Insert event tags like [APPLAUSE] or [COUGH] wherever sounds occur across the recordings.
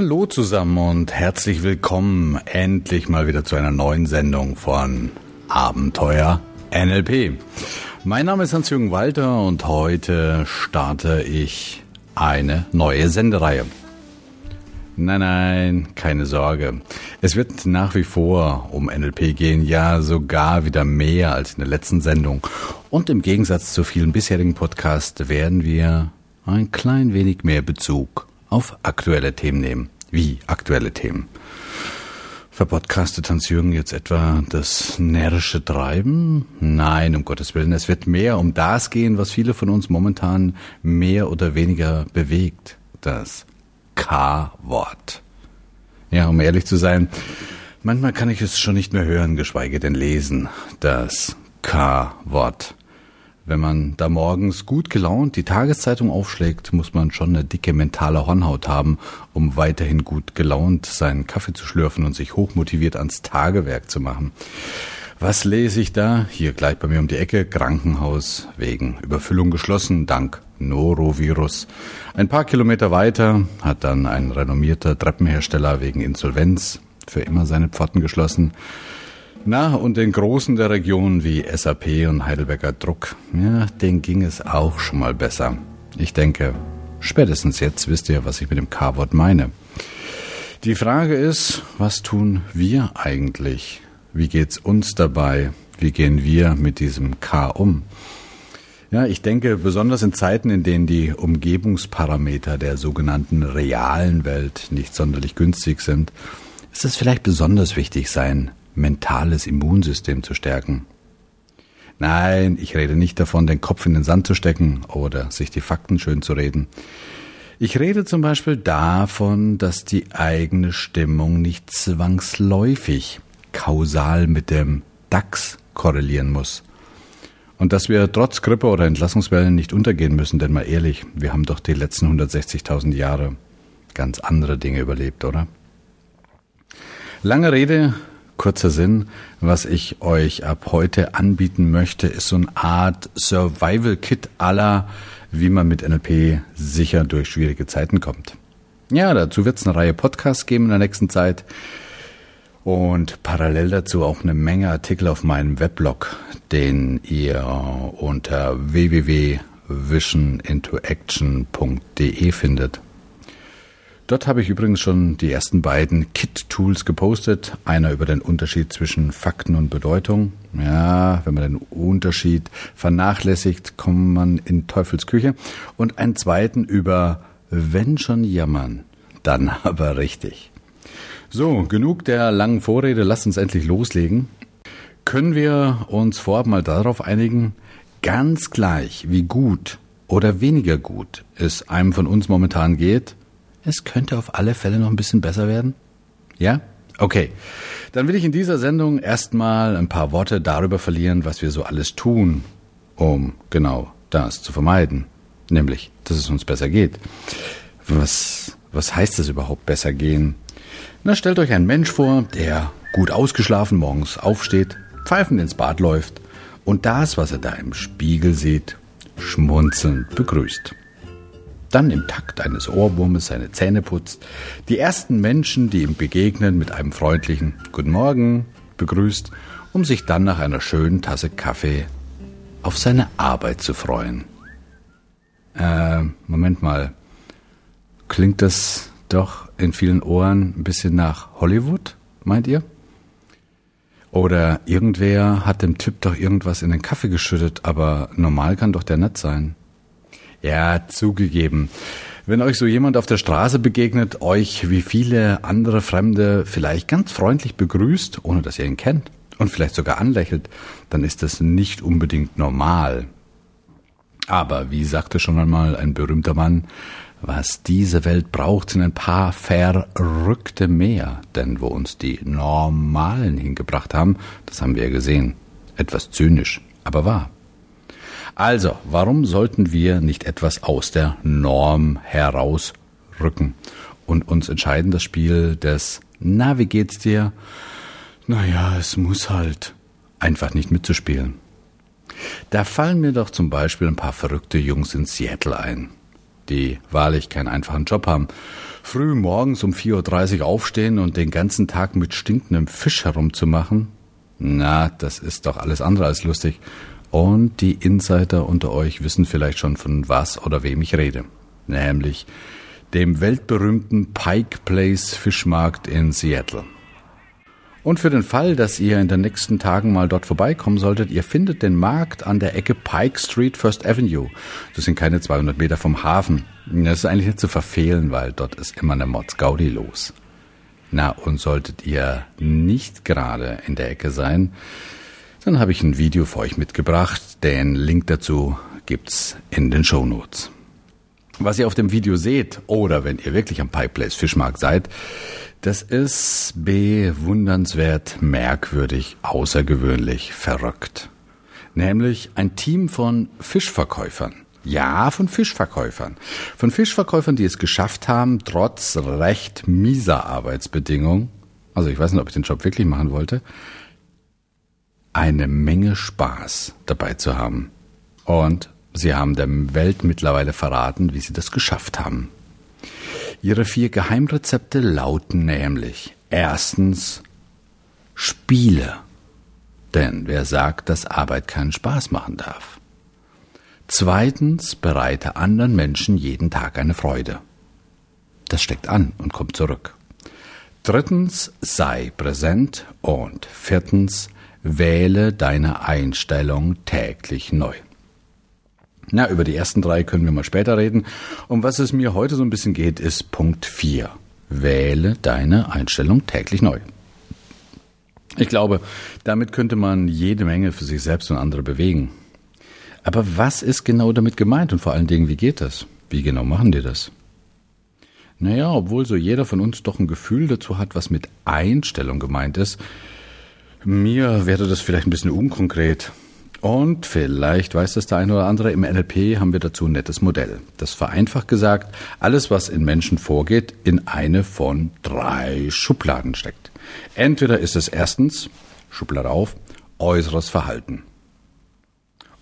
Hallo zusammen und herzlich willkommen endlich mal wieder zu einer neuen Sendung von Abenteuer NLP. Mein Name ist Hans-Jürgen Walter und heute starte ich eine neue Sendereihe. Nein, nein, keine Sorge. Es wird nach wie vor um NLP gehen, ja sogar wieder mehr als in der letzten Sendung. Und im Gegensatz zu vielen bisherigen Podcasts werden wir ein klein wenig mehr Bezug auf aktuelle Themen nehmen. Wie aktuelle Themen? Verpodcastet Hans-Jürgen jetzt etwa das närrische Treiben? Nein, um Gottes Willen. Es wird mehr um das gehen, was viele von uns momentan mehr oder weniger bewegt. Das K-Wort. Ja, um ehrlich zu sein, manchmal kann ich es schon nicht mehr hören, geschweige denn lesen. Das K-Wort. Wenn man da morgens gut gelaunt die Tageszeitung aufschlägt, muss man schon eine dicke mentale Hornhaut haben, um weiterhin gut gelaunt seinen Kaffee zu schlürfen und sich hochmotiviert ans Tagewerk zu machen. Was lese ich da? Hier gleich bei mir um die Ecke. Krankenhaus wegen Überfüllung geschlossen, dank Norovirus. Ein paar Kilometer weiter hat dann ein renommierter Treppenhersteller wegen Insolvenz für immer seine Pforten geschlossen. Na, und den Großen der Region wie SAP und Heidelberger Druck, ja, denen ging es auch schon mal besser. Ich denke, spätestens jetzt wisst ihr, was ich mit dem K-Wort meine. Die Frage ist, was tun wir eigentlich? Wie geht's uns dabei? Wie gehen wir mit diesem K um? Ja, ich denke, besonders in Zeiten, in denen die Umgebungsparameter der sogenannten realen Welt nicht sonderlich günstig sind, ist es vielleicht besonders wichtig, sein mentales Immunsystem zu stärken. Nein, ich rede nicht davon, den Kopf in den Sand zu stecken oder sich die Fakten schön zu reden. Ich rede zum Beispiel davon, dass die eigene Stimmung nicht zwangsläufig kausal mit dem DAX korrelieren muss. Und dass wir trotz Grippe oder Entlassungswellen nicht untergehen müssen, denn mal ehrlich, wir haben doch die letzten 160.000 Jahre ganz andere Dinge überlebt, oder? Lange Rede, kurzer Sinn. Was ich euch ab heute anbieten möchte, ist so eine Art Survival-Kit aller, wie man mit NLP sicher durch schwierige Zeiten kommt. Ja, dazu wird es eine Reihe Podcasts geben in der nächsten Zeit. Und parallel dazu auch eine Menge Artikel auf meinem Weblog, den ihr unter www.visionintoaction.de findet. Dort habe ich übrigens schon die ersten beiden Kit-Tools gepostet. Einer über den Unterschied zwischen Fakten und Bedeutung. Ja, wenn man den Unterschied vernachlässigt, kommt man in Teufelsküche. Und einen zweiten über wenn schon jammern, dann [LAUGHS] aber richtig. So, genug der langen Vorrede, lasst uns endlich loslegen. Können wir uns vorab mal darauf einigen, ganz gleich wie gut oder weniger gut es einem von uns momentan geht, es könnte auf alle Fälle noch ein bisschen besser werden? Ja? Okay. Dann will ich in dieser Sendung erstmal ein paar Worte darüber verlieren, was wir so alles tun, um genau das zu vermeiden. Nämlich, dass es uns besser geht. Was, was heißt das überhaupt besser gehen? Na, stellt euch einen Mensch vor, der gut ausgeschlafen morgens aufsteht, pfeifend ins Bad läuft und das, was er da im Spiegel sieht, schmunzelnd begrüßt dann im Takt eines Ohrwurmes seine Zähne putzt, die ersten Menschen, die ihm begegnen, mit einem freundlichen Guten Morgen begrüßt, um sich dann nach einer schönen Tasse Kaffee auf seine Arbeit zu freuen. Äh, Moment mal. Klingt das doch in vielen Ohren ein bisschen nach Hollywood, meint ihr? Oder irgendwer hat dem Typ doch irgendwas in den Kaffee geschüttet, aber normal kann doch der nett sein. Ja, zugegeben. Wenn euch so jemand auf der Straße begegnet, euch wie viele andere Fremde vielleicht ganz freundlich begrüßt, ohne dass ihr ihn kennt und vielleicht sogar anlächelt, dann ist das nicht unbedingt normal. Aber wie sagte schon einmal ein berühmter Mann, was diese Welt braucht, sind ein paar Verrückte mehr. Denn wo uns die Normalen hingebracht haben, das haben wir ja gesehen. Etwas zynisch, aber wahr. Also, warum sollten wir nicht etwas aus der Norm herausrücken und uns entscheiden, das Spiel des Na, wie geht's dir? Naja, es muss halt einfach nicht mitzuspielen. Da fallen mir doch zum Beispiel ein paar verrückte Jungs in Seattle ein, die wahrlich keinen einfachen Job haben. Früh morgens um 4.30 Uhr aufstehen und den ganzen Tag mit stinkendem Fisch herumzumachen? Na, das ist doch alles andere als lustig. Und die Insider unter euch wissen vielleicht schon, von was oder wem ich rede. Nämlich dem weltberühmten Pike Place Fischmarkt in Seattle. Und für den Fall, dass ihr in den nächsten Tagen mal dort vorbeikommen solltet, ihr findet den Markt an der Ecke Pike Street First Avenue. Das sind keine 200 Meter vom Hafen. Das ist eigentlich nicht zu verfehlen, weil dort ist immer eine Mods-Gaudi los. Na, und solltet ihr nicht gerade in der Ecke sein, dann habe ich ein Video für euch mitgebracht. Den Link dazu gibt's in den Show Notes. Was ihr auf dem Video seht, oder wenn ihr wirklich am Place Fischmarkt seid, das ist bewundernswert, merkwürdig, außergewöhnlich, verrückt. Nämlich ein Team von Fischverkäufern. Ja, von Fischverkäufern. Von Fischverkäufern, die es geschafft haben, trotz recht mieser Arbeitsbedingungen, also ich weiß nicht, ob ich den Job wirklich machen wollte, eine Menge Spaß dabei zu haben. Und sie haben der Welt mittlerweile verraten, wie sie das geschafft haben. Ihre vier Geheimrezepte lauten nämlich erstens Spiele. Denn wer sagt, dass Arbeit keinen Spaß machen darf? Zweitens bereite anderen Menschen jeden Tag eine Freude. Das steckt an und kommt zurück. Drittens sei präsent und viertens wähle deine Einstellung täglich neu. Na, über die ersten drei können wir mal später reden. Um was es mir heute so ein bisschen geht, ist Punkt 4. Wähle deine Einstellung täglich neu. Ich glaube, damit könnte man jede Menge für sich selbst und andere bewegen. Aber was ist genau damit gemeint und vor allen Dingen, wie geht das? Wie genau machen die das? Naja, obwohl so jeder von uns doch ein Gefühl dazu hat, was mit Einstellung gemeint ist, mir wäre das vielleicht ein bisschen unkonkret. Und vielleicht weiß das der eine oder andere, im NLP haben wir dazu ein nettes Modell. Das vereinfacht gesagt, alles, was in Menschen vorgeht, in eine von drei Schubladen steckt. Entweder ist es erstens, Schublade auf, äußeres Verhalten.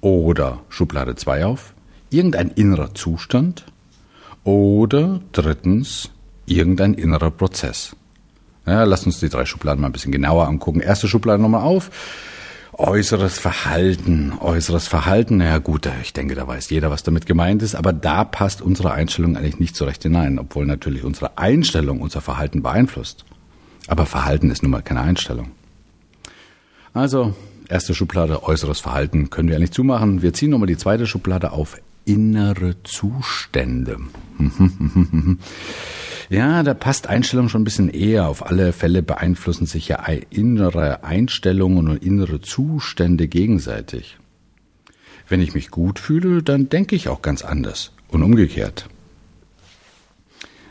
Oder Schublade zwei auf, irgendein innerer Zustand. Oder drittens, irgendein innerer Prozess. Ja, lass uns die drei Schubladen mal ein bisschen genauer angucken. Erste Schublade nochmal auf Äußeres Verhalten, äußeres Verhalten, ja gut, ich denke, da weiß jeder, was damit gemeint ist, aber da passt unsere Einstellung eigentlich nicht so recht hinein, obwohl natürlich unsere Einstellung unser Verhalten beeinflusst. Aber Verhalten ist nun mal keine Einstellung. Also, erste Schublade, äußeres Verhalten können wir eigentlich zumachen. Wir ziehen nochmal die zweite Schublade auf innere Zustände. [LAUGHS] Ja, da passt Einstellung schon ein bisschen eher. Auf alle Fälle beeinflussen sich ja innere Einstellungen und innere Zustände gegenseitig. Wenn ich mich gut fühle, dann denke ich auch ganz anders und umgekehrt.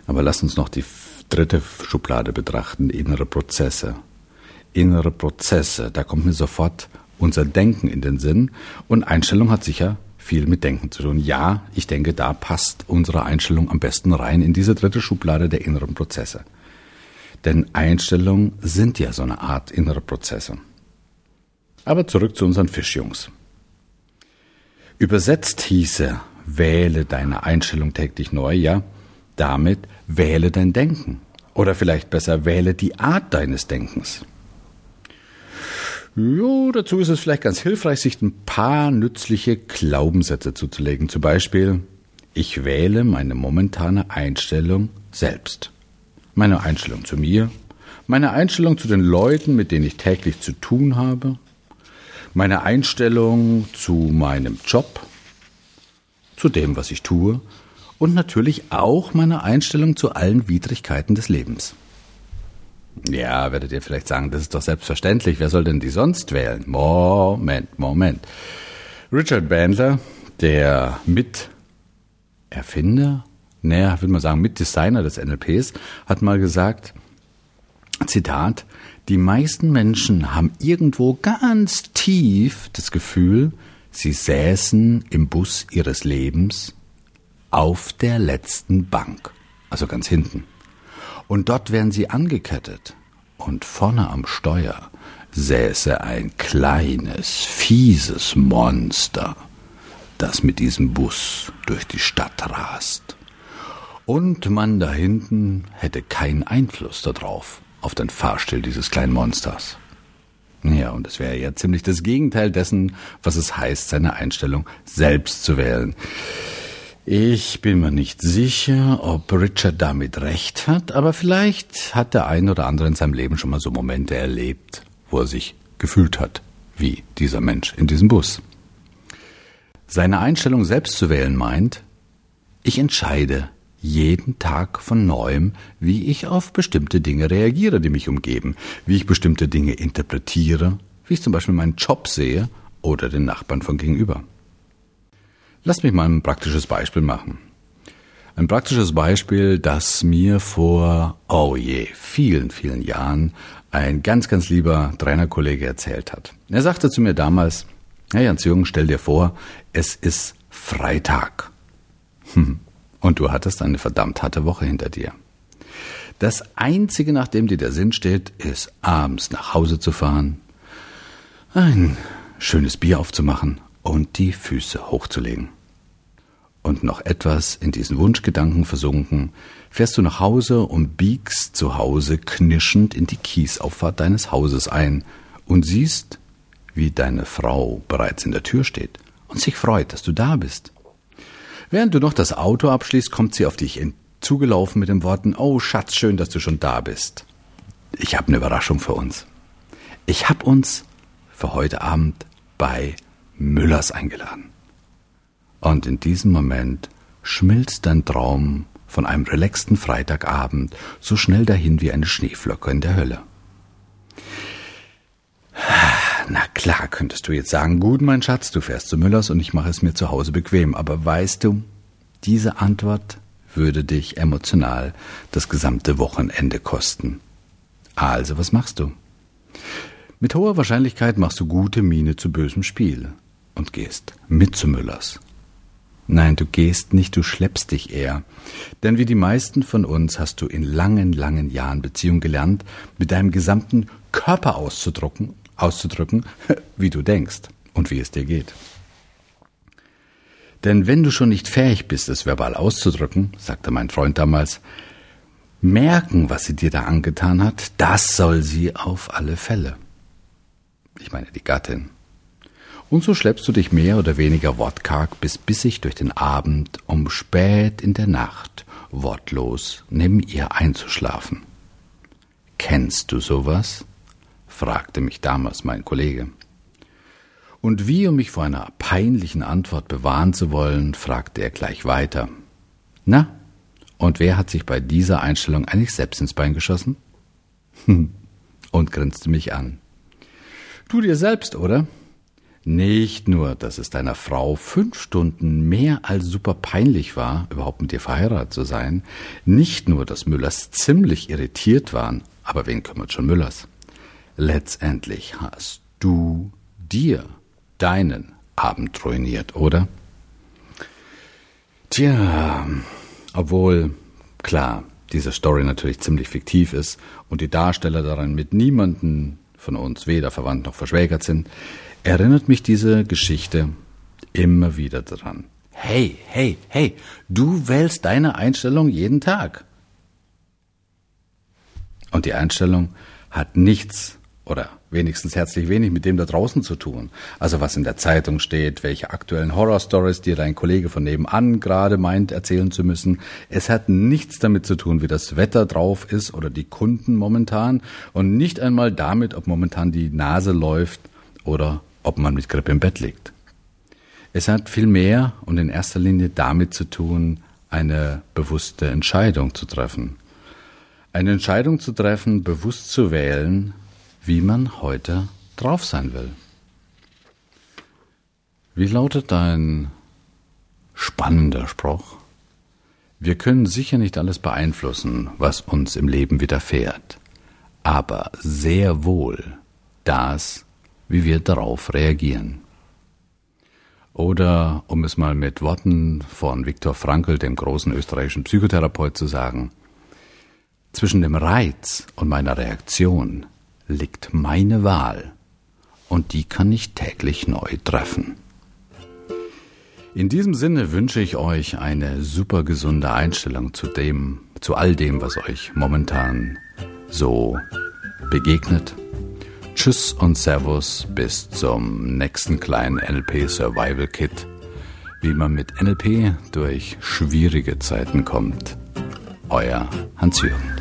Aber lass uns noch die dritte Schublade betrachten, innere Prozesse. Innere Prozesse, da kommt mir sofort unser Denken in den Sinn und Einstellung hat sicher viel mit Denken zu tun. Ja, ich denke, da passt unsere Einstellung am besten rein in diese dritte Schublade der inneren Prozesse. Denn Einstellungen sind ja so eine Art innere Prozesse. Aber zurück zu unseren Fischjungs. Übersetzt hieße, wähle deine Einstellung täglich neu, ja, damit wähle dein Denken. Oder vielleicht besser, wähle die Art deines Denkens. Jo, dazu ist es vielleicht ganz hilfreich, sich ein paar nützliche Glaubenssätze zuzulegen. Zum Beispiel, ich wähle meine momentane Einstellung selbst. Meine Einstellung zu mir, meine Einstellung zu den Leuten, mit denen ich täglich zu tun habe, meine Einstellung zu meinem Job, zu dem, was ich tue und natürlich auch meine Einstellung zu allen Widrigkeiten des Lebens. Ja, werdet ihr vielleicht sagen, das ist doch selbstverständlich. Wer soll denn die sonst wählen? Moment, Moment. Richard Bandler, der Miterfinder, naja, würde man sagen, Mitdesigner des NLPs, hat mal gesagt, Zitat, die meisten Menschen haben irgendwo ganz tief das Gefühl, sie säßen im Bus ihres Lebens auf der letzten Bank, also ganz hinten. Und dort wären sie angekettet. Und vorne am Steuer säße ein kleines, fieses Monster, das mit diesem Bus durch die Stadt rast. Und man da hinten hätte keinen Einfluss darauf, auf den Fahrstil dieses kleinen Monsters. Ja, und es wäre ja ziemlich das Gegenteil dessen, was es heißt, seine Einstellung selbst zu wählen. Ich bin mir nicht sicher, ob Richard damit recht hat, aber vielleicht hat der ein oder andere in seinem Leben schon mal so Momente erlebt, wo er sich gefühlt hat, wie dieser Mensch in diesem Bus. Seine Einstellung selbst zu wählen meint, ich entscheide jeden Tag von neuem, wie ich auf bestimmte Dinge reagiere, die mich umgeben, wie ich bestimmte Dinge interpretiere, wie ich zum Beispiel meinen Job sehe oder den Nachbarn von gegenüber. Lass mich mal ein praktisches Beispiel machen. Ein praktisches Beispiel, das mir vor, oh je, vielen, vielen Jahren ein ganz, ganz lieber Trainerkollege erzählt hat. Er sagte zu mir damals, hey Hans-Jürgen, stell dir vor, es ist Freitag. Hm. Und du hattest eine verdammt harte Woche hinter dir. Das Einzige, nach dem dir der Sinn steht, ist abends nach Hause zu fahren, ein schönes Bier aufzumachen und die Füße hochzulegen. Und noch etwas in diesen Wunschgedanken versunken, fährst du nach Hause und biegst zu Hause knirschend in die Kiesauffahrt deines Hauses ein und siehst, wie deine Frau bereits in der Tür steht und sich freut, dass du da bist. Während du noch das Auto abschließt, kommt sie auf dich zugelaufen mit den Worten, oh Schatz, schön, dass du schon da bist. Ich habe eine Überraschung für uns. Ich habe uns für heute Abend bei Müllers eingeladen. Und in diesem Moment schmilzt dein Traum von einem relaxten Freitagabend so schnell dahin wie eine Schneeflocke in der Hölle. Na klar, könntest du jetzt sagen, gut, mein Schatz, du fährst zu Müllers und ich mache es mir zu Hause bequem. Aber weißt du, diese Antwort würde dich emotional das gesamte Wochenende kosten. Also, was machst du? Mit hoher Wahrscheinlichkeit machst du gute Miene zu bösem Spiel und gehst mit zu Müllers. Nein, du gehst nicht, du schleppst dich eher. Denn wie die meisten von uns hast du in langen, langen Jahren Beziehung gelernt, mit deinem gesamten Körper auszudrücken auszudrücken, [LAUGHS] wie du denkst und wie es dir geht. Denn wenn du schon nicht fähig bist, es verbal auszudrücken, sagte mein Freund damals, merken, was sie dir da angetan hat, das soll sie auf alle Fälle. Ich meine die Gattin. Und so schleppst du dich mehr oder weniger wortkarg bis bissig durch den Abend, um spät in der Nacht wortlos neben ihr einzuschlafen. Kennst du sowas? fragte mich damals mein Kollege. Und wie, um mich vor einer peinlichen Antwort bewahren zu wollen, fragte er gleich weiter. Na, und wer hat sich bei dieser Einstellung eigentlich selbst ins Bein geschossen? und grinste mich an. Du dir selbst, oder? Nicht nur, dass es deiner Frau fünf Stunden mehr als super peinlich war, überhaupt mit dir verheiratet zu sein, nicht nur, dass Müllers ziemlich irritiert waren, aber wen kümmert schon Müllers? Letztendlich hast du dir deinen Abend ruiniert, oder? Tja, obwohl, klar, diese Story natürlich ziemlich fiktiv ist und die Darsteller darin mit niemanden von uns weder verwandt noch verschwägert sind, erinnert mich diese Geschichte immer wieder daran. Hey, hey, hey, du wählst deine Einstellung jeden Tag. Und die Einstellung hat nichts oder wenigstens herzlich wenig mit dem da draußen zu tun. Also was in der Zeitung steht, welche aktuellen Horrorstories dir dein Kollege von nebenan gerade meint erzählen zu müssen. Es hat nichts damit zu tun, wie das Wetter drauf ist oder die Kunden momentan und nicht einmal damit, ob momentan die Nase läuft oder ob man mit Grippe im Bett liegt. Es hat viel mehr und in erster Linie damit zu tun, eine bewusste Entscheidung zu treffen. Eine Entscheidung zu treffen, bewusst zu wählen, wie man heute drauf sein will. Wie lautet dein spannender Spruch? Wir können sicher nicht alles beeinflussen, was uns im Leben widerfährt, aber sehr wohl das, wie wir darauf reagieren. Oder, um es mal mit Worten von Viktor Frankl, dem großen österreichischen Psychotherapeut, zu sagen, zwischen dem Reiz und meiner Reaktion liegt meine Wahl und die kann ich täglich neu treffen. In diesem Sinne wünsche ich euch eine super gesunde Einstellung zu dem, zu all dem, was euch momentan so begegnet. Tschüss und Servus bis zum nächsten kleinen NLP Survival Kit, wie man mit NLP durch schwierige Zeiten kommt. Euer Hans-Jürgen.